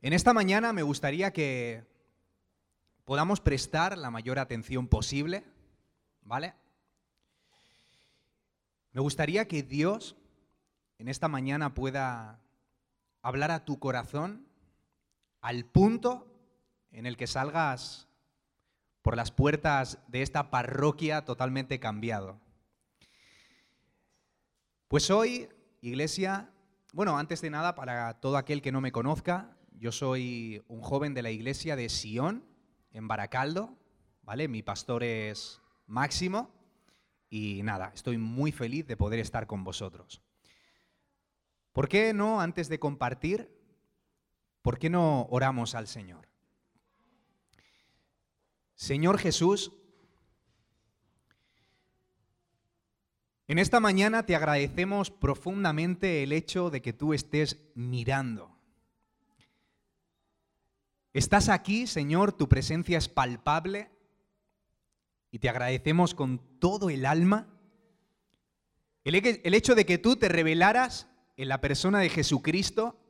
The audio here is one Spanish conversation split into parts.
En esta mañana me gustaría que podamos prestar la mayor atención posible, ¿vale? Me gustaría que Dios en esta mañana pueda hablar a tu corazón al punto en el que salgas por las puertas de esta parroquia totalmente cambiado. Pues hoy, iglesia, bueno, antes de nada, para todo aquel que no me conozca, yo soy un joven de la iglesia de Sion, en Baracaldo, ¿vale? Mi pastor es Máximo y nada, estoy muy feliz de poder estar con vosotros. ¿Por qué no, antes de compartir, por qué no oramos al Señor? Señor Jesús, en esta mañana te agradecemos profundamente el hecho de que tú estés mirando Estás aquí, Señor, tu presencia es palpable y te agradecemos con todo el alma el, hecho de que tú te revelaras en la persona de Jesucristo,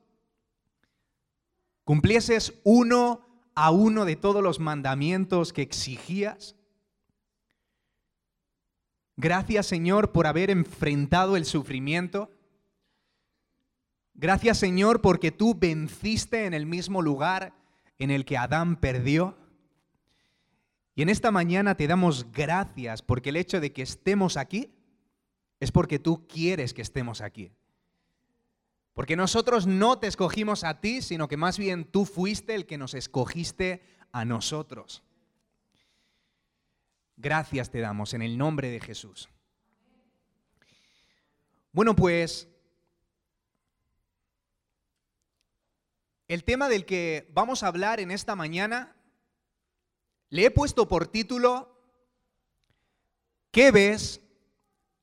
cumplieses uno a uno de todos los mandamientos que exigías. Gracias Señor por haber enfrentado el sufrimiento. Gracias Señor porque tú venciste en el mismo lugar en el que Adán perdió. Y en esta mañana te damos gracias porque el hecho de que estemos aquí es porque tú quieres que estemos aquí. Porque nosotros no te escogimos a ti, sino que más bien tú fuiste el que nos escogiste a nosotros. Gracias te damos en el nombre de Jesús. Bueno, pues El tema del que vamos a hablar en esta mañana le he puesto por título ¿Qué ves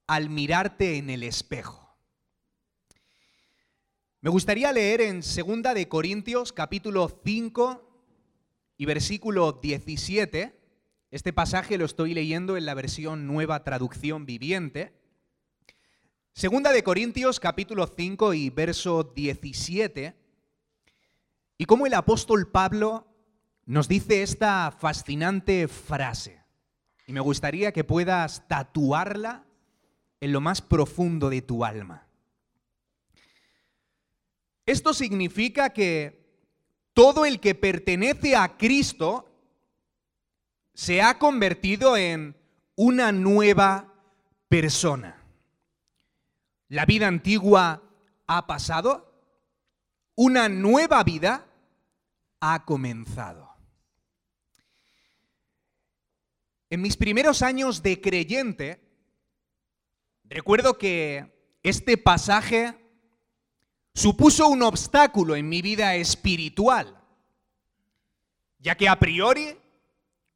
al mirarte en el espejo? Me gustaría leer en 2 de Corintios capítulo 5 y versículo 17. Este pasaje lo estoy leyendo en la versión Nueva Traducción Viviente. Segunda de Corintios capítulo 5 y verso 17 y cómo el apóstol Pablo nos dice esta fascinante frase. Y me gustaría que puedas tatuarla en lo más profundo de tu alma. Esto significa que todo el que pertenece a Cristo se ha convertido en una nueva persona. La vida antigua ha pasado, una nueva vida ha comenzado. En mis primeros años de creyente, recuerdo que este pasaje supuso un obstáculo en mi vida espiritual, ya que a priori,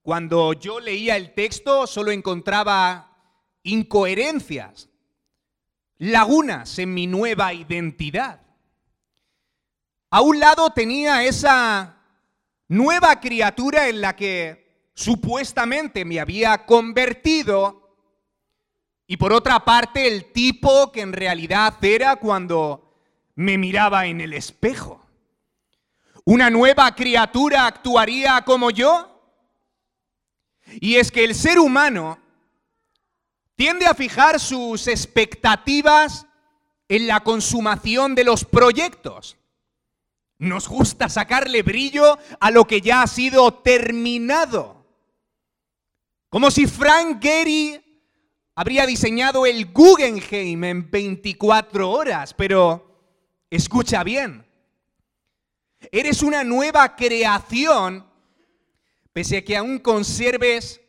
cuando yo leía el texto, solo encontraba incoherencias, lagunas en mi nueva identidad. A un lado tenía esa nueva criatura en la que supuestamente me había convertido y por otra parte el tipo que en realidad era cuando me miraba en el espejo. ¿Una nueva criatura actuaría como yo? Y es que el ser humano tiende a fijar sus expectativas en la consumación de los proyectos. Nos gusta sacarle brillo a lo que ya ha sido terminado. Como si Frank Gehry habría diseñado el Guggenheim en 24 horas, pero escucha bien. Eres una nueva creación pese a que aún conserves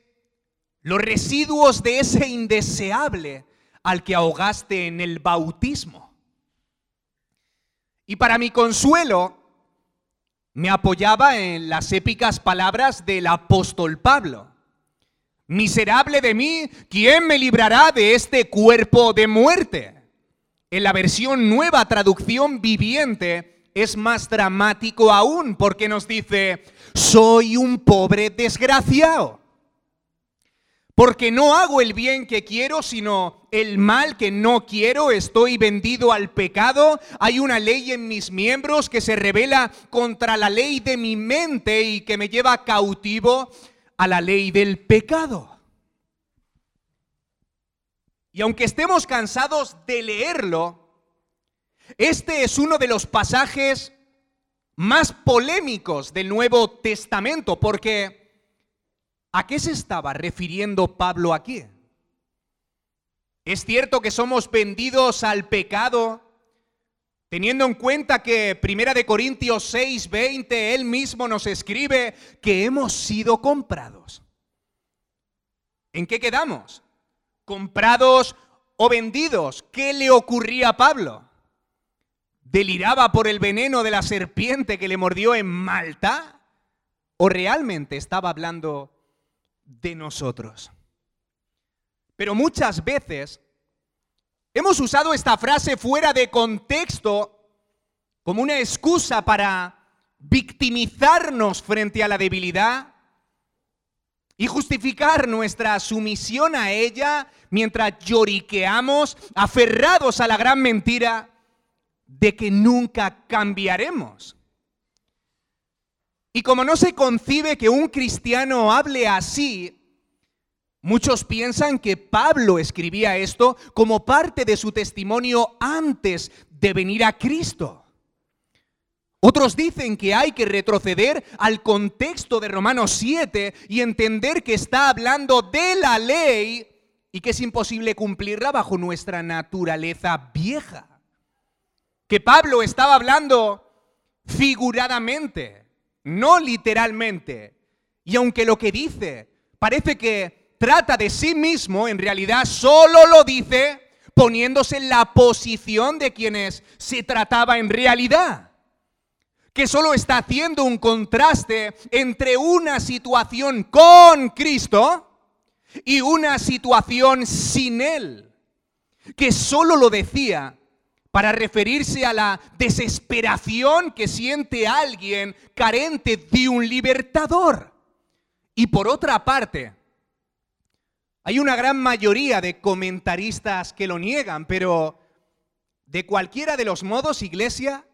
los residuos de ese indeseable al que ahogaste en el bautismo. Y para mi consuelo, me apoyaba en las épicas palabras del apóstol Pablo. Miserable de mí, ¿quién me librará de este cuerpo de muerte? En la versión nueva traducción viviente es más dramático aún porque nos dice, soy un pobre desgraciado. Porque no hago el bien que quiero, sino el mal que no quiero, estoy vendido al pecado, hay una ley en mis miembros que se revela contra la ley de mi mente y que me lleva cautivo a la ley del pecado. Y aunque estemos cansados de leerlo, este es uno de los pasajes más polémicos del Nuevo Testamento, porque ¿A qué se estaba refiriendo Pablo aquí? Es cierto que somos vendidos al pecado, teniendo en cuenta que Primera de Corintios 6:20 él mismo nos escribe que hemos sido comprados. ¿En qué quedamos? ¿Comprados o vendidos? ¿Qué le ocurría a Pablo? ¿Deliraba por el veneno de la serpiente que le mordió en Malta? ¿O realmente estaba hablando de nosotros. Pero muchas veces hemos usado esta frase fuera de contexto como una excusa para victimizarnos frente a la debilidad y justificar nuestra sumisión a ella mientras lloriqueamos aferrados a la gran mentira de que nunca cambiaremos. Y como no se concibe que un cristiano hable así, muchos piensan que Pablo escribía esto como parte de su testimonio antes de venir a Cristo. Otros dicen que hay que retroceder al contexto de Romanos 7 y entender que está hablando de la ley y que es imposible cumplirla bajo nuestra naturaleza vieja. Que Pablo estaba hablando figuradamente no literalmente. Y aunque lo que dice parece que trata de sí mismo, en realidad solo lo dice poniéndose en la posición de quienes se trataba en realidad. Que solo está haciendo un contraste entre una situación con Cristo y una situación sin Él. Que solo lo decía para referirse a la desesperación que siente alguien carente de un libertador. Y por otra parte, hay una gran mayoría de comentaristas que lo niegan, pero de cualquiera de los modos, iglesia,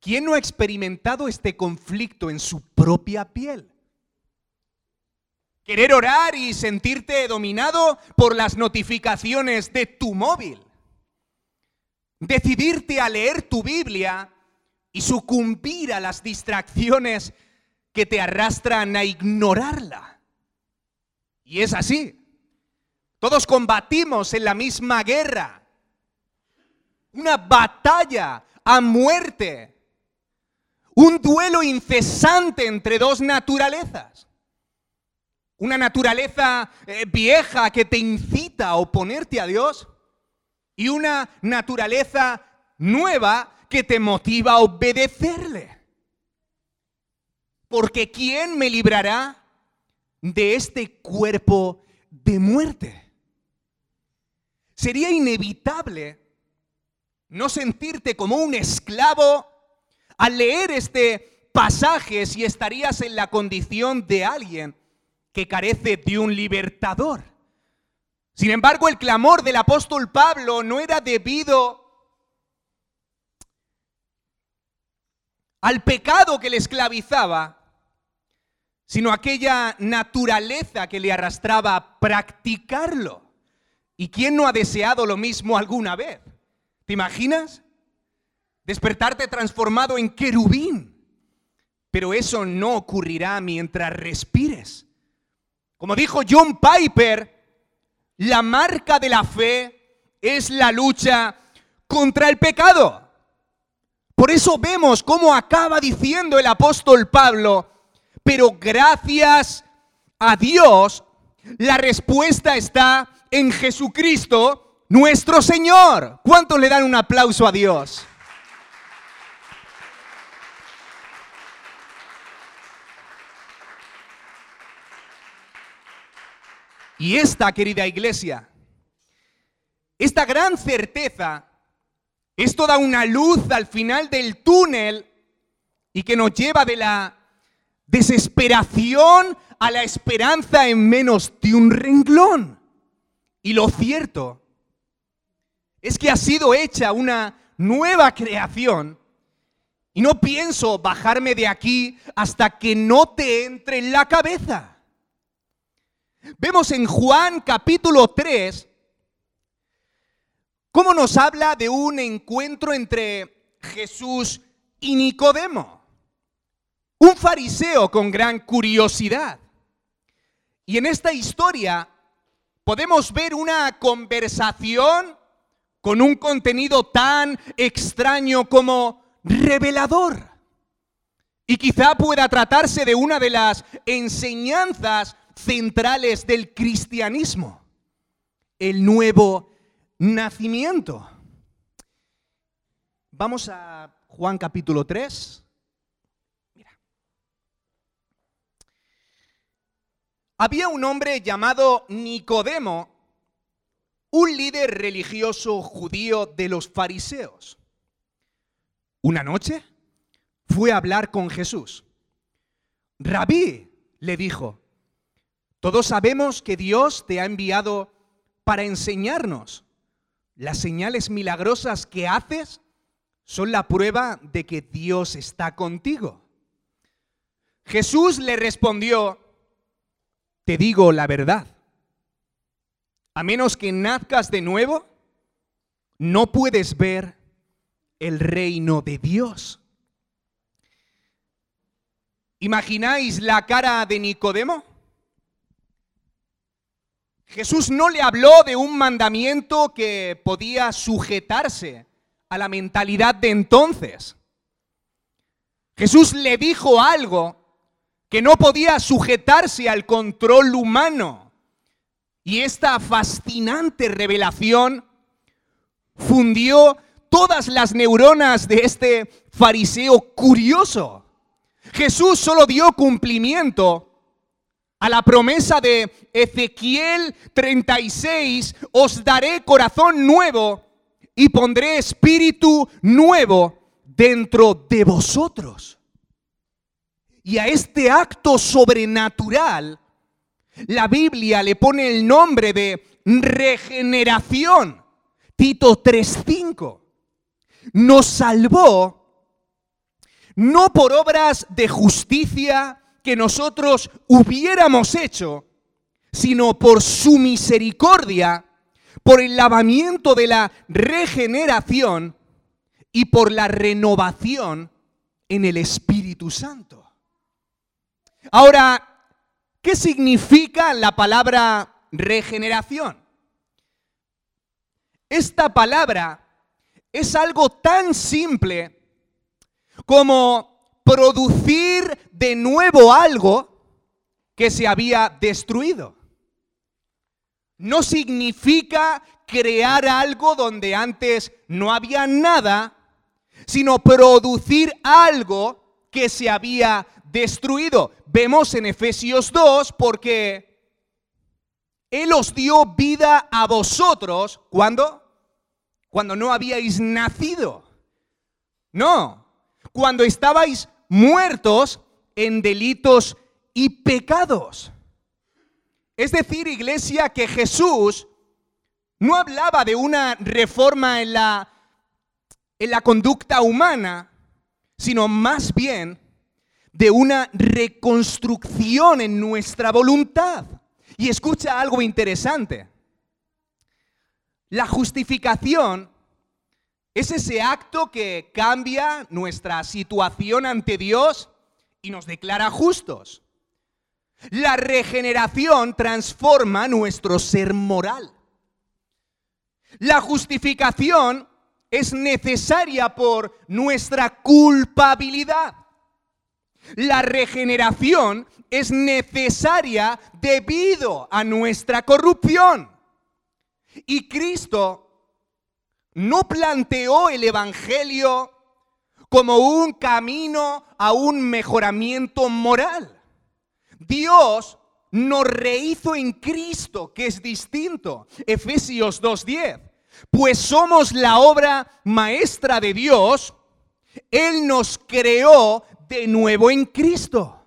¿quién no ha experimentado este conflicto en su propia piel? Querer orar y sentirte dominado por las notificaciones de tu móvil decidirte a leer tu Biblia y sucumbir a las distracciones que te arrastran a ignorarla. Y es así. Todos combatimos en la misma guerra. Una batalla a muerte. Un duelo incesante entre dos naturalezas. Una naturaleza eh, vieja que te incita a oponerte a Dios y una naturaleza nueva que te motiva a obedecerle. Porque ¿quién me librará de este cuerpo de muerte? Sería inevitable no sentirte como un esclavo al leer este pasaje si estarías en la condición de alguien que carece de un libertador. Sin embargo, el clamor del apóstol Pablo no era debido al pecado que le esclavizaba, sino aquella naturaleza que le arrastraba a practicarlo. ¿Y quién no ha deseado lo mismo alguna vez? ¿Te imaginas? Despertarte transformado en querubín. Pero eso no ocurrirá mientras respires. Como dijo John Piper, la marca de la fe es la lucha contra el pecado. Por eso vemos cómo acaba diciendo el apóstol Pablo, pero gracias a Dios, la respuesta está en Jesucristo, nuestro Señor. ¿Cuántos le dan un aplauso a Dios? Y esta, querida iglesia, esta gran certeza es toda una luz al final del túnel y que nos lleva de la desesperación a la esperanza en menos de un renglón. Y lo cierto es que ha sido hecha una nueva creación y no pienso bajarme de aquí hasta que no te entre en la cabeza. Vemos en Juan capítulo 3 cómo nos habla de un encuentro entre Jesús y Nicodemo, un fariseo con gran curiosidad. Y en esta historia podemos ver una conversación con un contenido tan extraño como revelador. Y quizá pueda tratarse de una de las enseñanzas centrales del cristianismo, el nuevo nacimiento. Vamos a Juan capítulo 3. Mira. Había un hombre llamado Nicodemo, un líder religioso judío de los fariseos. Una noche fue a hablar con Jesús. Rabí, le dijo, todos sabemos que Dios te ha enviado para enseñarnos. Las señales milagrosas que haces son la prueba de que Dios está contigo. Jesús le respondió, te digo la verdad a menos que nazcas de nuevo, no puedes ver el reino de Dios. ¿Imagináis la cara de Nicodemo? Jesús no le habló de un mandamiento que podía sujetarse a la mentalidad de entonces. Jesús le dijo algo que no podía sujetarse al control humano. Y esta fascinante revelación fundió todas las neuronas de este fariseo curioso. Jesús solo dio cumplimiento a la promesa de Ezequiel 36, os daré corazón nuevo y pondré espíritu nuevo dentro de vosotros. Y a este acto sobrenatural la Biblia le pone el nombre de regeneración. Tito 3.5. Nos salvó no por obras de justicia que nosotros hubiéramos hecho, sino por su misericordia, por el lavamiento de la regeneración y por la renovación en el Espíritu Santo. Ahora, ¿Qué significa la palabra regeneración? Esta palabra es algo tan simple como producir de nuevo algo que se había destruido. No significa crear algo donde antes no había nada, sino producir algo que se había destruido. Vemos en Efesios 2 porque Él os dio vida a vosotros. ¿Cuándo? Cuando no habíais nacido. No, cuando estabais muertos en delitos y pecados. Es decir, iglesia, que Jesús no hablaba de una reforma en la, en la conducta humana, sino más bien de una reconstrucción en nuestra voluntad. Y escucha algo interesante. La justificación es ese acto que cambia nuestra situación ante Dios y nos declara justos. La regeneración transforma nuestro ser moral. La justificación es necesaria por nuestra culpabilidad. La regeneración es necesaria debido a nuestra corrupción. Y Cristo no planteó el Evangelio como un camino a un mejoramiento moral. Dios nos rehizo en Cristo, que es distinto. Efesios 2.10. Pues somos la obra maestra de Dios. Él nos creó de nuevo en Cristo.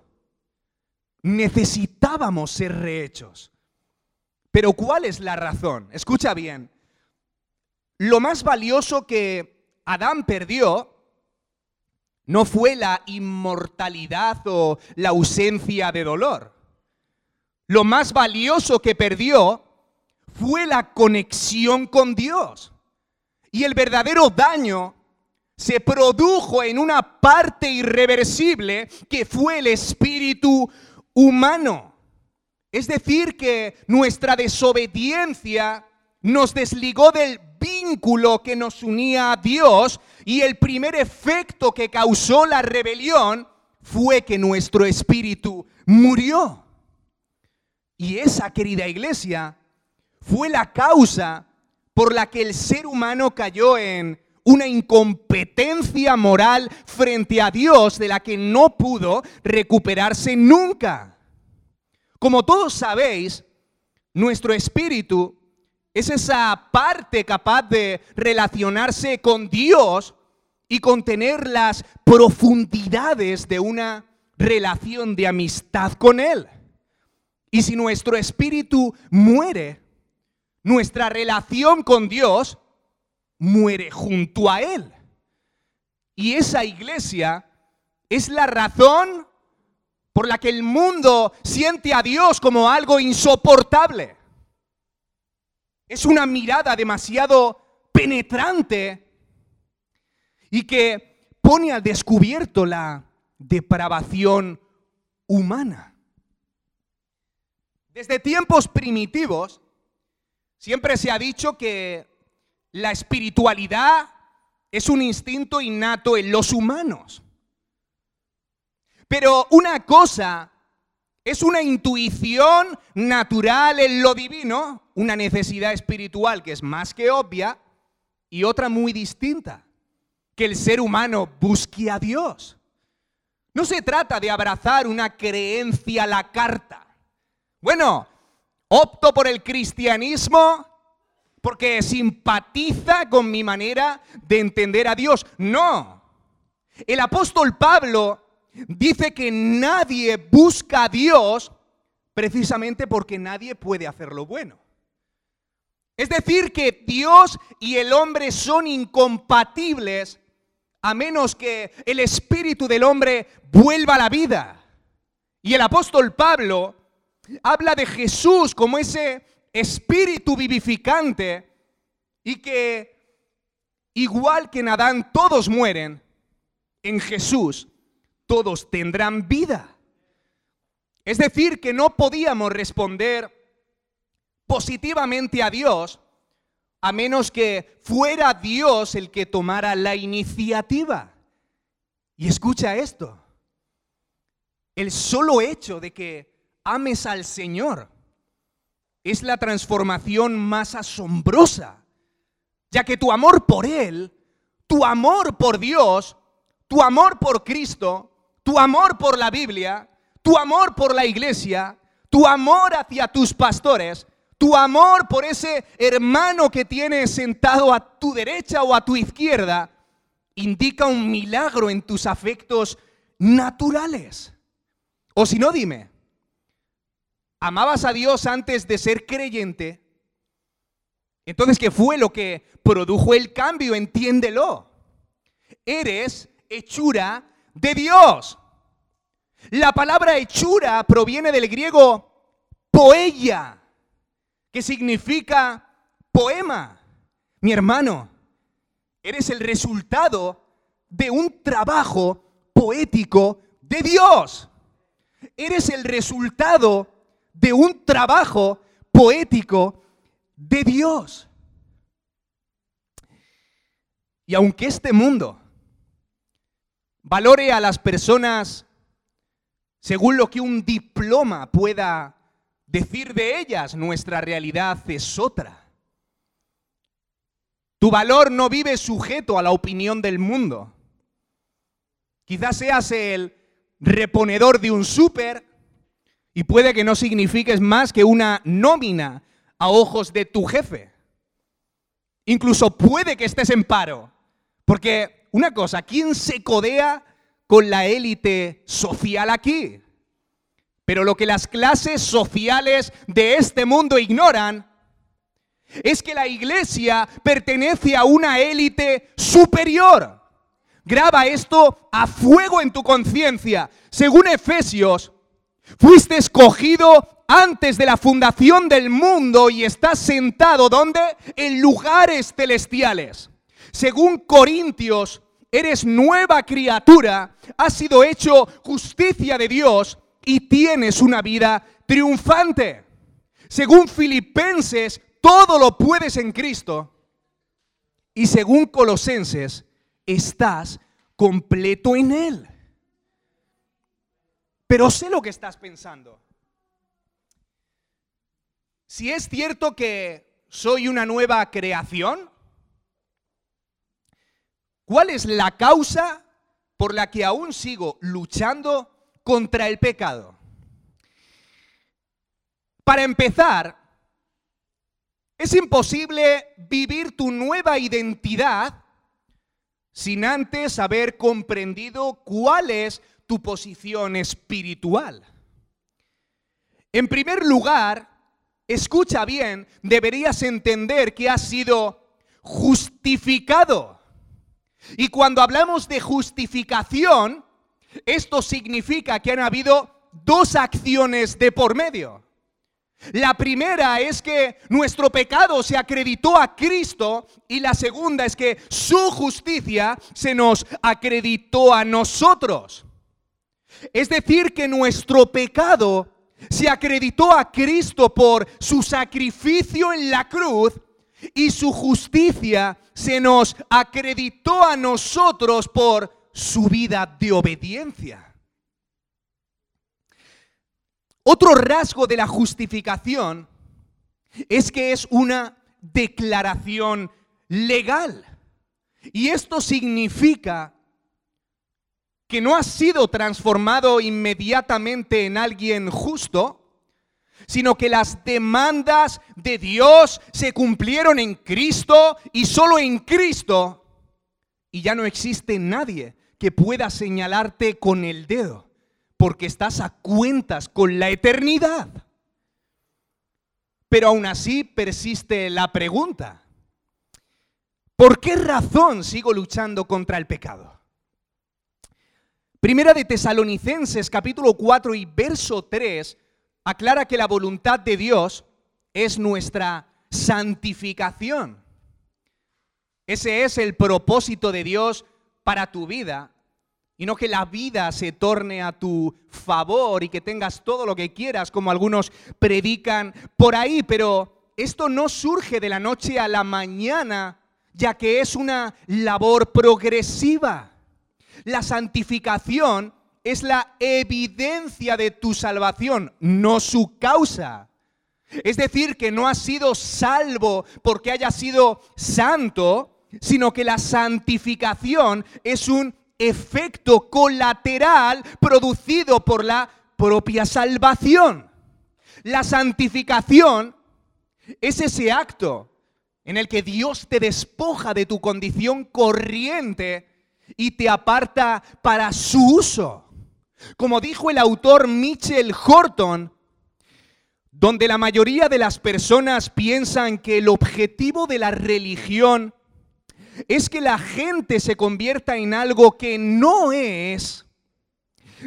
necesitábamos ser rehechos. Pero ¿cuál es la razón? Escucha bien. Lo más valioso que Adán perdió no fue la inmortalidad o la ausencia de dolor. Lo más valioso que perdió fue la conexión con Dios. Y el verdadero daño se produjo en una parte irreversible que fue el espíritu humano. Es decir, que nuestra desobediencia nos desligó del vínculo que nos unía a Dios y el primer efecto que causó la rebelión fue que nuestro espíritu murió. Y esa querida iglesia fue la causa por la que el ser humano cayó en una incompetencia moral frente a Dios de la que no pudo recuperarse nunca. Como todos sabéis, nuestro espíritu es esa parte capaz de relacionarse con Dios y contener las profundidades de una relación de amistad con Él. Y si nuestro espíritu muere, nuestra relación con Dios muere junto a Él. Y esa iglesia es la razón por la que el mundo siente a Dios como algo insoportable. Es una mirada demasiado penetrante y que pone al descubierto la depravación humana. Desde tiempos primitivos, siempre se ha dicho que la espiritualidad es un instinto innato en los humanos. Pero una cosa es una intuición natural en lo divino, una necesidad espiritual que es más que obvia, y otra muy distinta, que el ser humano busque a Dios. No se trata de abrazar una creencia a la carta. Bueno, opto por el cristianismo porque simpatiza con mi manera de entender a Dios. No. El apóstol Pablo dice que nadie busca a Dios precisamente porque nadie puede hacer lo bueno. Es decir, que Dios y el hombre son incompatibles a menos que el espíritu del hombre vuelva a la vida. Y el apóstol Pablo habla de Jesús como ese espíritu vivificante y que igual que en Adán todos mueren, en Jesús todos tendrán vida. Es decir, que no podíamos responder positivamente a Dios a menos que fuera Dios el que tomara la iniciativa. Y escucha esto, el solo hecho de que ames al Señor es la transformación más asombrosa, ya que tu amor por Él, tu amor por Dios, tu amor por Cristo, tu amor por la Biblia, tu amor por la iglesia, tu amor hacia tus pastores, tu amor por ese hermano que tienes sentado a tu derecha o a tu izquierda, indica un milagro en tus afectos naturales. O si no, dime, amabas a Dios antes de ser creyente, entonces, ¿qué fue lo que produjo el cambio? Entiéndelo. Eres hechura de Dios. La palabra hechura proviene del griego poella, que significa poema. Mi hermano, eres el resultado de un trabajo poético de Dios. Eres el resultado de un trabajo poético de Dios. Y aunque este mundo valore a las personas según lo que un diploma pueda decir de ellas, nuestra realidad es otra. Tu valor no vive sujeto a la opinión del mundo. Quizás seas el reponedor de un súper y puede que no signifiques más que una nómina a ojos de tu jefe. Incluso puede que estés en paro. Porque una cosa, ¿quién se codea con la élite social aquí? Pero lo que las clases sociales de este mundo ignoran es que la iglesia pertenece a una élite superior. Graba esto a fuego en tu conciencia. Según Efesios, fuiste escogido antes de la fundación del mundo y estás sentado ¿dónde? En lugares celestiales. Según Corintios, eres nueva criatura, has sido hecho justicia de Dios y tienes una vida triunfante. Según Filipenses, todo lo puedes en Cristo. Y según Colosenses, estás completo en Él. Pero sé lo que estás pensando. Si es cierto que soy una nueva creación, ¿cuál es la causa por la que aún sigo luchando contra el pecado. Para empezar, es imposible vivir tu nueva identidad sin antes haber comprendido cuál es tu posición espiritual. En primer lugar, escucha bien, deberías entender que has sido justificado. Y cuando hablamos de justificación, esto significa que han habido dos acciones de por medio. La primera es que nuestro pecado se acreditó a Cristo y la segunda es que su justicia se nos acreditó a nosotros. Es decir, que nuestro pecado se acreditó a Cristo por su sacrificio en la cruz y su justicia se nos acreditó a nosotros por su vida de obediencia. Otro rasgo de la justificación es que es una declaración legal. Y esto significa que no has sido transformado inmediatamente en alguien justo, sino que las demandas de Dios se cumplieron en Cristo y solo en Cristo. Y ya no existe nadie que pueda señalarte con el dedo, porque estás a cuentas con la eternidad. Pero aún así persiste la pregunta, ¿por qué razón sigo luchando contra el pecado? Primera de Tesalonicenses capítulo 4 y verso 3 aclara que la voluntad de Dios es nuestra santificación. Ese es el propósito de Dios para tu vida y no que la vida se torne a tu favor y que tengas todo lo que quieras, como algunos predican por ahí, pero esto no surge de la noche a la mañana, ya que es una labor progresiva. La santificación es la evidencia de tu salvación, no su causa. Es decir, que no has sido salvo porque hayas sido santo, sino que la santificación es un efecto colateral producido por la propia salvación. La santificación es ese acto en el que Dios te despoja de tu condición corriente y te aparta para su uso. Como dijo el autor Mitchell Horton, donde la mayoría de las personas piensan que el objetivo de la religión es que la gente se convierta en algo que no es.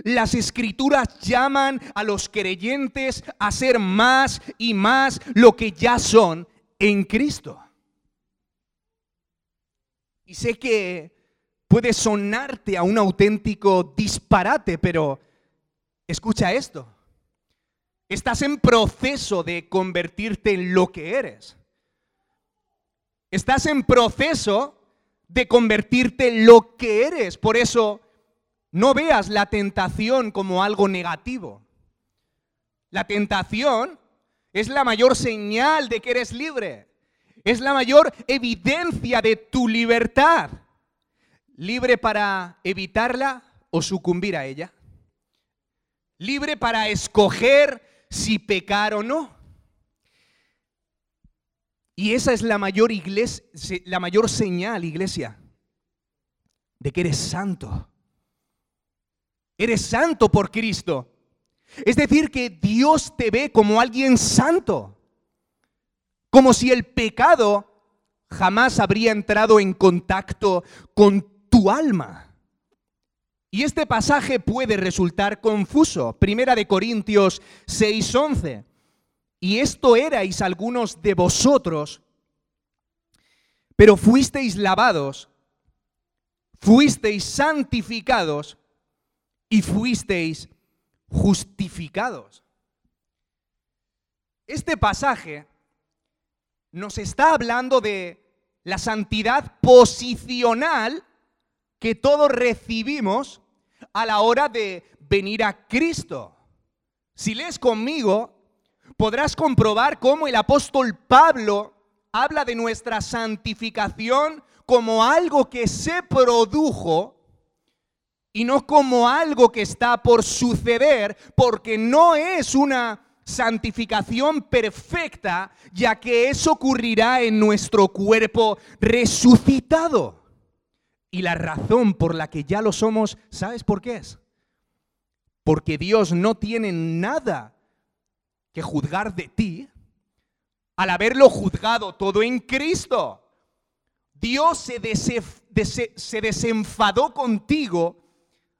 Las escrituras llaman a los creyentes a ser más y más lo que ya son en Cristo. Y sé que puede sonarte a un auténtico disparate, pero escucha esto. Estás en proceso de convertirte en lo que eres. Estás en proceso de convertirte en lo que eres. Por eso no veas la tentación como algo negativo. La tentación es la mayor señal de que eres libre. Es la mayor evidencia de tu libertad. Libre para evitarla o sucumbir a ella. Libre para escoger si pecar o no. Y esa es la mayor, iglesia, la mayor señal, iglesia, de que eres santo. Eres santo por Cristo. Es decir, que Dios te ve como alguien santo, como si el pecado jamás habría entrado en contacto con tu alma. Y este pasaje puede resultar confuso. Primera de Corintios 6:11. Y esto erais algunos de vosotros, pero fuisteis lavados, fuisteis santificados y fuisteis justificados. Este pasaje nos está hablando de la santidad posicional que todos recibimos a la hora de venir a Cristo. Si lees conmigo, podrás comprobar cómo el apóstol Pablo habla de nuestra santificación como algo que se produjo y no como algo que está por suceder, porque no es una santificación perfecta, ya que eso ocurrirá en nuestro cuerpo resucitado. Y la razón por la que ya lo somos, ¿sabes por qué es? Porque Dios no tiene nada que juzgar de ti al haberlo juzgado todo en Cristo. Dios se, se desenfadó contigo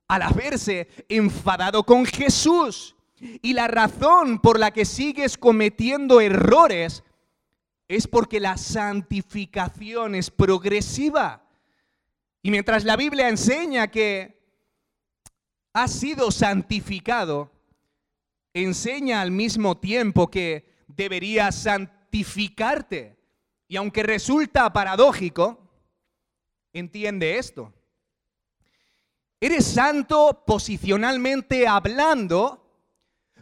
al haberse enfadado con Jesús. Y la razón por la que sigues cometiendo errores es porque la santificación es progresiva. Y mientras la Biblia enseña que has sido santificado, enseña al mismo tiempo que deberías santificarte. Y aunque resulta paradójico, entiende esto. Eres santo posicionalmente hablando,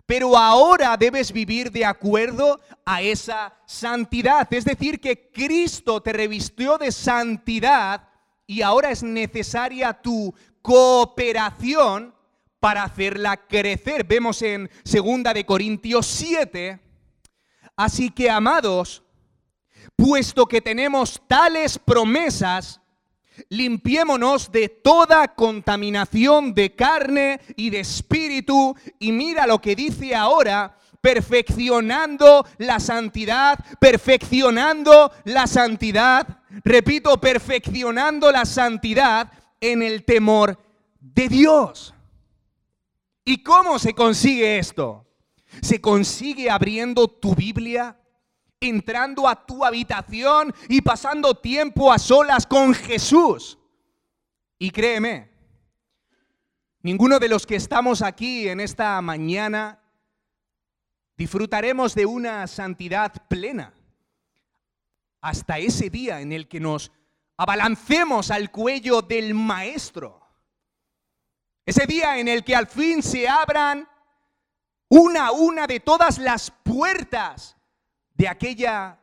pero ahora debes vivir de acuerdo a esa santidad. Es decir, que Cristo te revistió de santidad y ahora es necesaria tu cooperación para hacerla crecer. Vemos en 2 de Corintios 7. Así que, amados, puesto que tenemos tales promesas, Limpiémonos de toda contaminación de carne y de espíritu. Y mira lo que dice ahora, perfeccionando la santidad, perfeccionando la santidad. Repito, perfeccionando la santidad en el temor de Dios. ¿Y cómo se consigue esto? Se consigue abriendo tu Biblia entrando a tu habitación y pasando tiempo a solas con Jesús. Y créeme, ninguno de los que estamos aquí en esta mañana disfrutaremos de una santidad plena hasta ese día en el que nos abalancemos al cuello del Maestro. Ese día en el que al fin se abran una a una de todas las puertas de aquella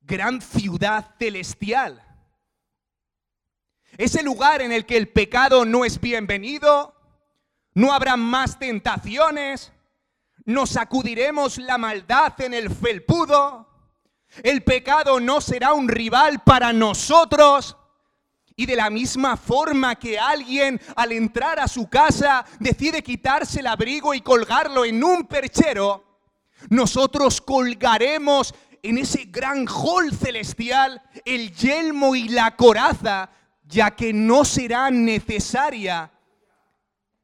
gran ciudad celestial. Ese lugar en el que el pecado no es bienvenido, no habrá más tentaciones, nos sacudiremos la maldad en el felpudo, el pecado no será un rival para nosotros. Y de la misma forma que alguien al entrar a su casa decide quitarse el abrigo y colgarlo en un perchero, nosotros colgaremos en ese gran hall celestial el yelmo y la coraza, ya que no será necesaria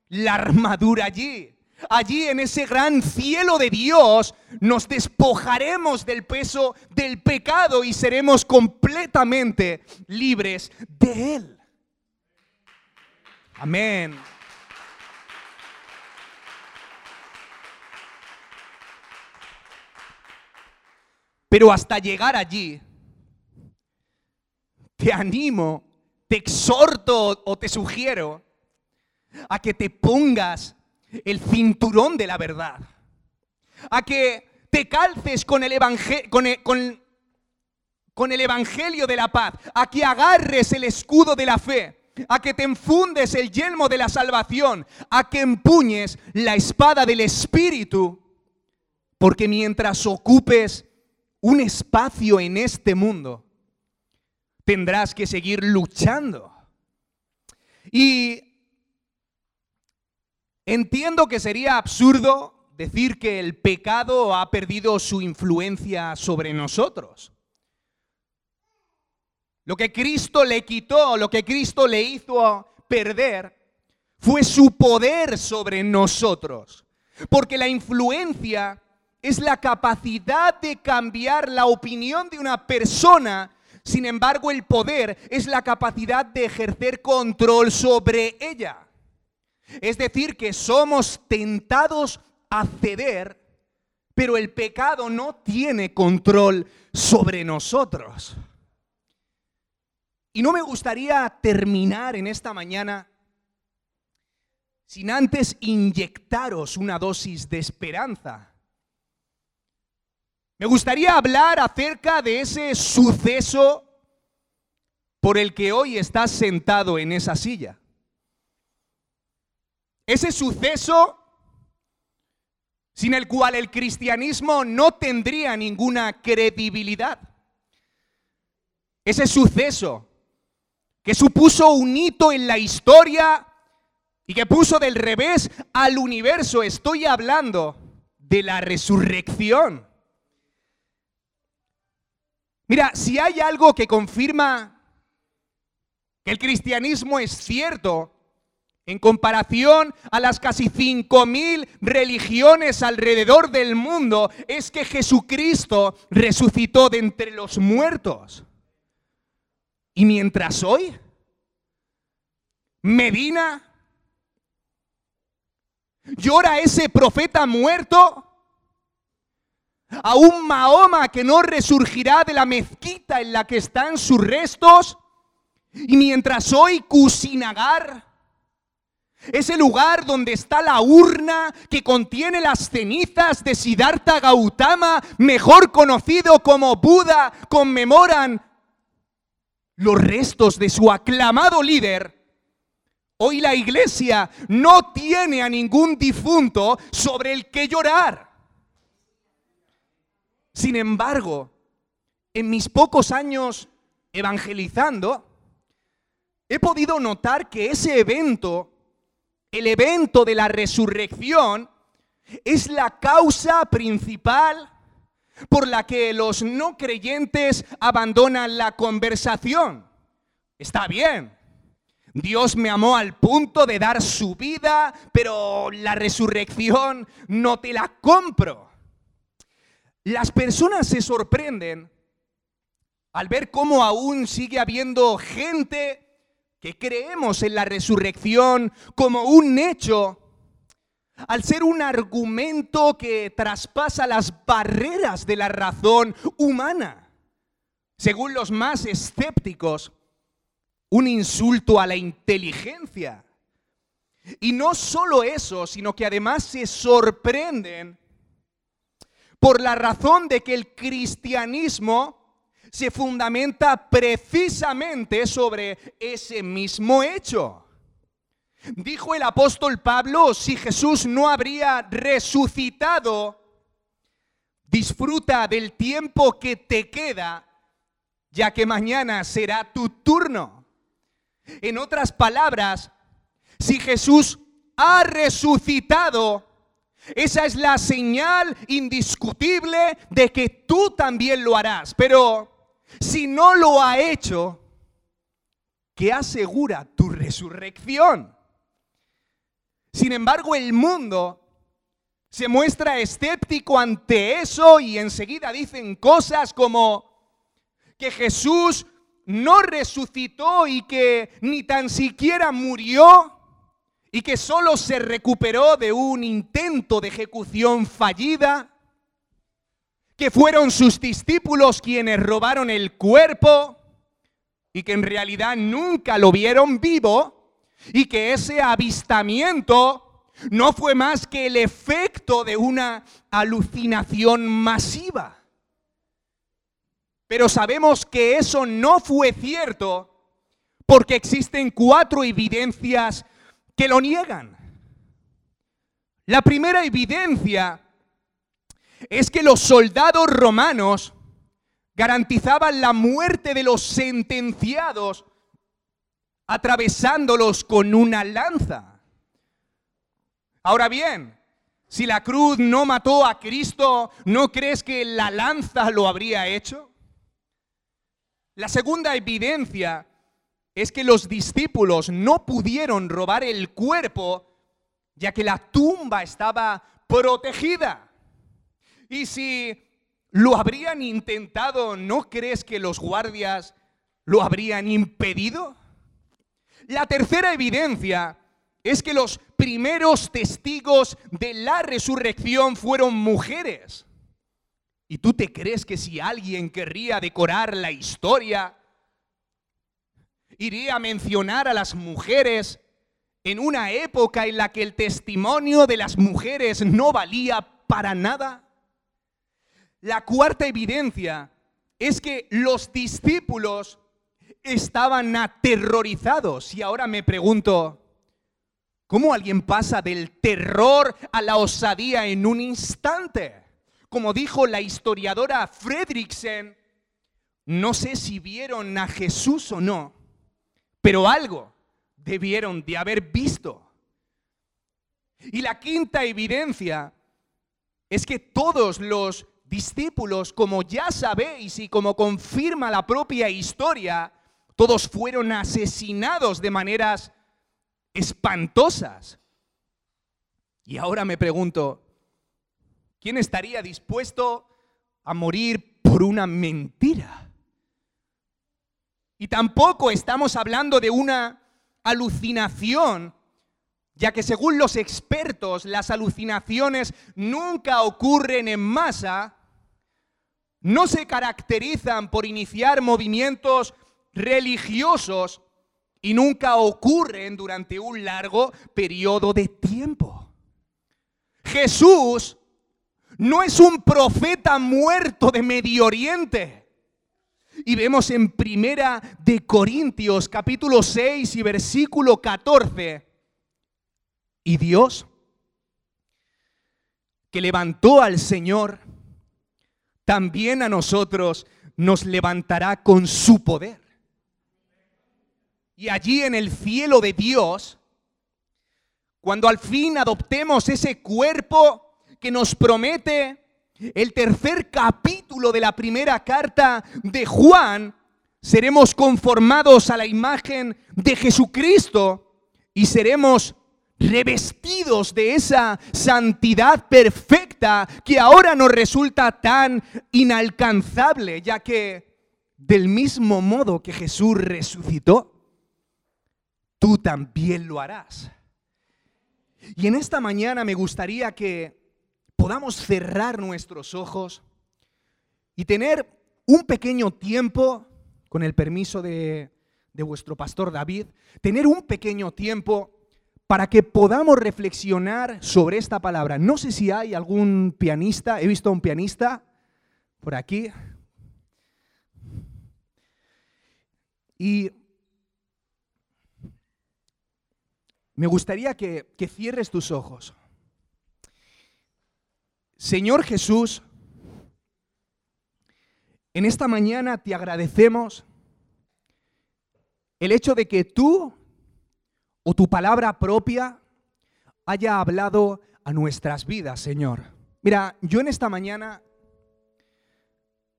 la armadura allí. Allí en ese gran cielo de Dios nos despojaremos del peso del pecado y seremos completamente libres de él. Amén. Pero hasta llegar allí, te animo, te exhorto o te sugiero a que te pongas el cinturón de la verdad, a que te calces con el, con, el evangelio de la paz, a que agarres el escudo de la fe, a que te enfundes el yelmo de la salvación, a que empuñes la espada del Espíritu, porque mientras ocupes un espacio en este mundo, tendrás que seguir luchando. Y entiendo que sería absurdo decir que el pecado ha perdido su influencia sobre nosotros. Lo que Cristo le quitó, lo que Cristo le hizo perder, fue su poder sobre nosotros. Porque la influencia es la capacidad de cambiar la opinión de una persona. Sin embargo, el poder es la capacidad de ejercer control sobre ella. Es decir, que somos tentados a ceder, pero el pecado no tiene control sobre nosotros. Y no me gustaría terminar en esta mañana sin antes inyectaros una dosis de esperanza. Me gustaría hablar acerca de ese suceso por el que hoy estás sentado en esa silla. Ese suceso sin el cual el cristianismo no tendría ninguna credibilidad. Ese suceso que supuso un hito en la historia y que puso del revés al universo. Estoy hablando de la resurrección. Mira, si hay algo que confirma que el cristianismo es cierto, en comparación a las casi 5.000 religiones alrededor del mundo, es que Jesucristo resucitó de entre los muertos. Y mientras hoy, Medina, llora ese profeta muerto, a un Mahoma que no resurgirá de la mezquita en la que están sus restos, y mientras hoy Kusinagar, ese lugar donde está la urna que contiene las cenizas de Siddhartha Gautama, mejor conocido como Buda, conmemoran los restos de su aclamado líder. Hoy la iglesia no tiene a ningún difunto sobre el que llorar. Sin embargo, en mis pocos años evangelizando, he podido notar que ese evento el evento de la resurrección es la causa principal por la que los no creyentes abandonan la conversación. Está bien. Dios me amó al punto de dar su vida, pero la resurrección no te la compro. Las personas se sorprenden al ver cómo aún sigue habiendo gente que creemos en la resurrección como un hecho, al ser un argumento que traspasa las barreras de la razón humana, según los más escépticos, un insulto a la inteligencia. Y no solo eso, sino que además se sorprenden por la razón de que el cristianismo se fundamenta precisamente sobre ese mismo hecho. Dijo el apóstol Pablo, si Jesús no habría resucitado, disfruta del tiempo que te queda, ya que mañana será tu turno. En otras palabras, si Jesús ha resucitado, esa es la señal indiscutible de que tú también lo harás. Pero si no lo ha hecho, ¿qué asegura tu resurrección? Sin embargo, el mundo se muestra escéptico ante eso y enseguida dicen cosas como que Jesús no resucitó y que ni tan siquiera murió y que solo se recuperó de un intento de ejecución fallida que fueron sus discípulos quienes robaron el cuerpo y que en realidad nunca lo vieron vivo y que ese avistamiento no fue más que el efecto de una alucinación masiva. Pero sabemos que eso no fue cierto porque existen cuatro evidencias que lo niegan. La primera evidencia es que los soldados romanos garantizaban la muerte de los sentenciados atravesándolos con una lanza. Ahora bien, Si la cruz no mató a Cristo, ¿no crees que la lanza lo habría hecho? La segunda evidencia es que los discípulos no pudieron robar el cuerpo ya que la tumba estaba protegida. Y si lo habrían intentado, ¿no crees que los guardias lo habrían impedido? La tercera evidencia es que los primeros testigos de la resurrección fueron mujeres. ¿Y tú te crees que si alguien querría decorar la historia, iría a mencionar a las mujeres en una época en la que el testimonio de las mujeres no valía para nada? La cuarta evidencia es que los discípulos estaban aterrorizados. Y ahora me pregunto, ¿cómo alguien pasa del terror a la osadía en un instante? Como dijo la historiadora Fredriksen, no sé si vieron a Jesús o no, pero algo debieron de haber visto. Y la quinta evidencia es que todos los discípulos, como ya sabéis y como confirma la propia historia, todos fueron asesinados de maneras espantosas. Y ahora me pregunto, ¿quién estaría dispuesto a morir por una mentira? Y tampoco estamos hablando de una alucinación, ya que según los expertos las alucinaciones nunca ocurren en masa, no se caracterizan por iniciar movimientos religiosos y nunca ocurren durante un largo periodo de tiempo. Jesús no es un profeta muerto de Medio Oriente. Y vemos en Primera de Corintios capítulo 6 y versículo 14. Y Dios que levantó al Señor, también a nosotros nos levantará con su poder. Y allí en el cielo de Dios, cuando al fin adoptemos ese cuerpo que nos promete el tercer capítulo de la primera carta de Juan, seremos conformados a la imagen de Jesucristo y seremos revestidos de esa santidad perfecta que ahora nos resulta tan inalcanzable, ya que del mismo modo que Jesús resucitó, tú también lo harás. Y en esta mañana me gustaría que podamos cerrar nuestros ojos y tener un pequeño tiempo, con el permiso de, vuestro pastor David, tener un pequeño tiempo para que podamos reflexionar sobre esta palabra. No sé si hay algún pianista, he visto a un pianista por aquí. Y me gustaría que, que cierres tus ojos. Señor Jesús, en esta mañana te agradecemos el hecho de que tú o tu palabra propia haya hablado a nuestras vidas, Señor. Mira, yo en esta mañana,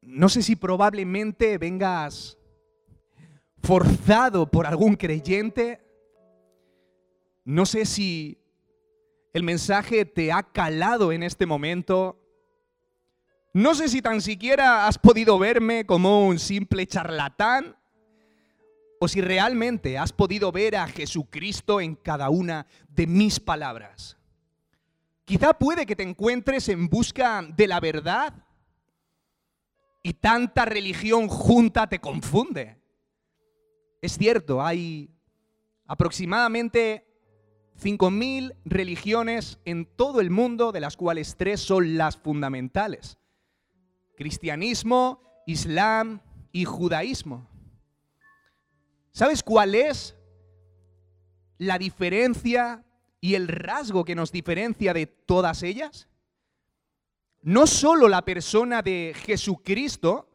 no sé si probablemente vengas forzado por algún creyente, no sé si el mensaje te ha calado en este momento. No sé si tan siquiera has podido verme como un simple charlatán o si realmente has podido ver a Jesucristo en cada una de mis palabras. Quizá puede que te encuentres en busca de la verdad y tanta religión junta te confunde. Es cierto, hay aproximadamente 5.000 religiones en todo el mundo, de las cuales tres son las fundamentales. Cristianismo, Islam y judaísmo. ¿Sabes cuál es la diferencia y el rasgo que nos diferencia de todas ellas? No solo la persona de Jesucristo,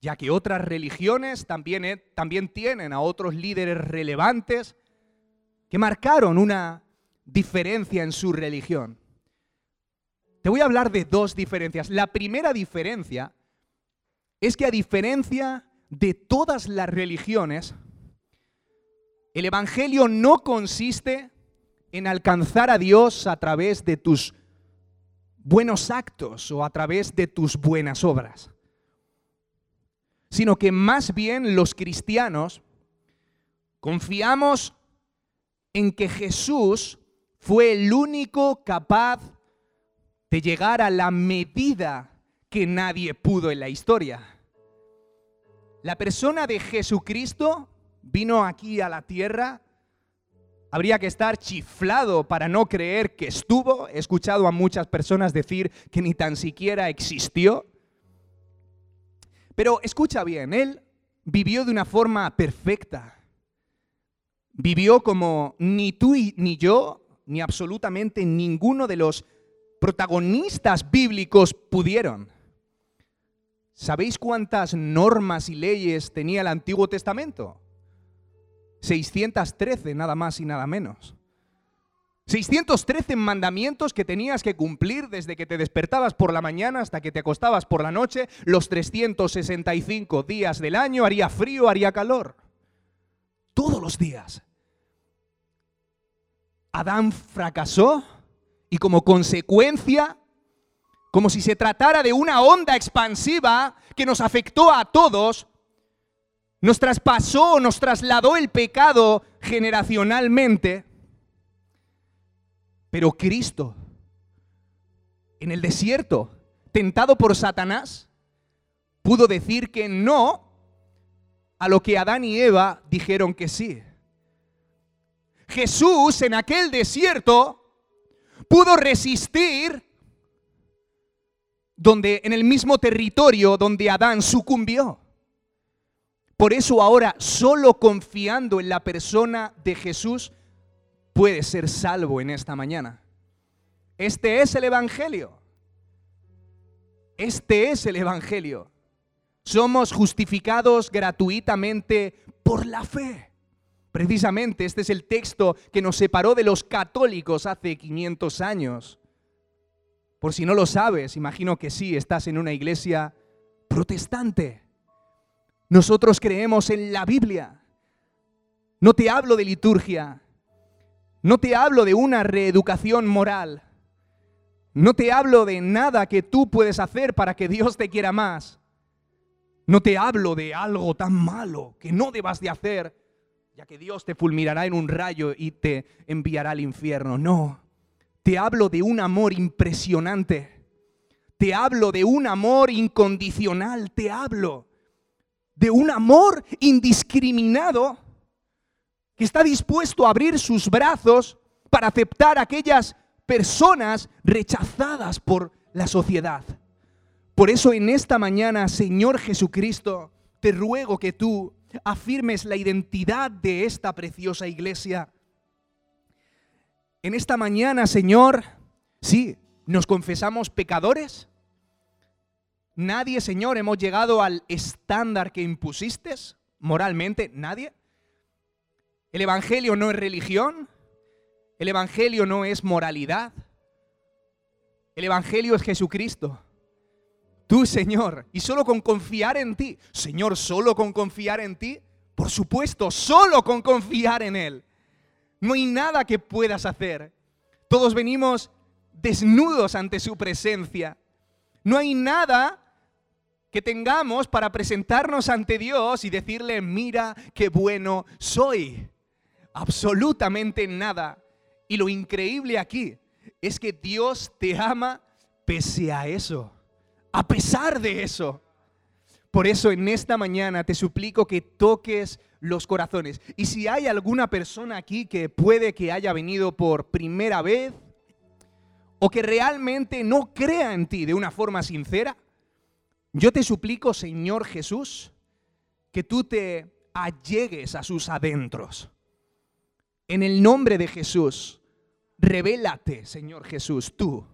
ya que otras religiones también, eh, también tienen a otros líderes relevantes, que marcaron una diferencia en su religión. Te voy a hablar de dos diferencias. La primera diferencia es que a diferencia de todas las religiones, el Evangelio no consiste en alcanzar a Dios a través de tus buenos actos o a través de tus buenas obras, sino que más bien los cristianos confiamos en que Jesús fue el único capaz de llegar a la medida que nadie pudo en la historia. La persona de Jesucristo vino aquí a la tierra, habría que estar chiflado para no creer que estuvo. He escuchado a muchas personas decir que ni tan siquiera existió. Pero escucha bien, Él vivió de una forma perfecta. Vivió como ni tú ni yo, ni absolutamente ninguno de los protagonistas bíblicos pudieron. ¿Sabéis cuántas normas y leyes tenía el Antiguo Testamento? 613, nada más y nada menos. 613 mandamientos que tenías que cumplir desde que te despertabas por la mañana hasta que te acostabas por la noche, los 365 días del año, haría frío, haría calor. Todos los días. Adán fracasó y como consecuencia, como si se tratara de una onda expansiva que nos afectó a todos, nos traspasó, nos trasladó el pecado generacionalmente, pero Cristo, en el desierto, tentado por Satanás, pudo decir que no a lo que Adán y Eva dijeron que sí. Jesús en aquel desierto pudo resistir donde en el mismo territorio donde Adán sucumbió. Por eso ahora, solo confiando en la persona de Jesús, puede ser salvo en esta mañana. Este es el Evangelio. Este es el Evangelio. Somos justificados gratuitamente por la fe. Precisamente este es el texto que nos separó de los católicos hace 500 años. Por si no lo sabes, imagino que sí, estás en una iglesia protestante. Nosotros creemos en la Biblia. No te hablo de liturgia. No te hablo de una reeducación moral. No te hablo de nada que tú puedes hacer para que Dios te quiera más. No te hablo de algo tan malo que no debas de hacer, ya que Dios te fulminará en un rayo y te enviará al infierno. No, te hablo de un amor impresionante. Te hablo de un amor incondicional. Te hablo de un amor indiscriminado que está dispuesto a abrir sus brazos para aceptar a aquellas personas rechazadas por la sociedad. Por eso en esta mañana, Señor Jesucristo, te ruego que tú afirmes la identidad de esta preciosa iglesia. En esta mañana, Señor, sí, nos confesamos pecadores, Nadie, Señor, hemos llegado al estándar que impusiste moralmente. Nadie. El Evangelio no es religión. El Evangelio no es moralidad. El Evangelio es Jesucristo. Tú, Señor, y solo con confiar en ti. Señor, solo con confiar en ti. Por supuesto, solo con confiar en Él. No hay nada que puedas hacer. Todos venimos desnudos ante su presencia. No hay nada que tengamos para presentarnos ante Dios y decirle, mira qué bueno soy. Absolutamente nada. Y lo increíble aquí es que Dios te ama pese a eso, a pesar de eso. Por eso en esta mañana te suplico que toques los corazones. Y si hay alguna persona aquí que puede que haya venido por primera vez o que realmente no crea en ti de una forma sincera, yo te suplico, Señor Jesús, que tú te allegues a sus adentros. En el nombre de Jesús, revélate, Señor Jesús, tú.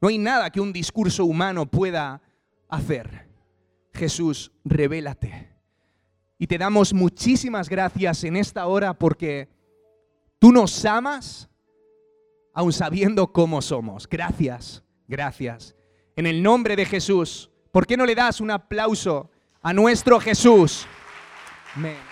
No hay nada que un discurso humano pueda hacer. Jesús, revélate. Y te damos muchísimas gracias en esta hora porque tú nos amas aun sabiendo cómo somos. Gracias, Gracias. En el nombre de Jesús. ¿Por qué no le das un aplauso a nuestro Jesús? Amén.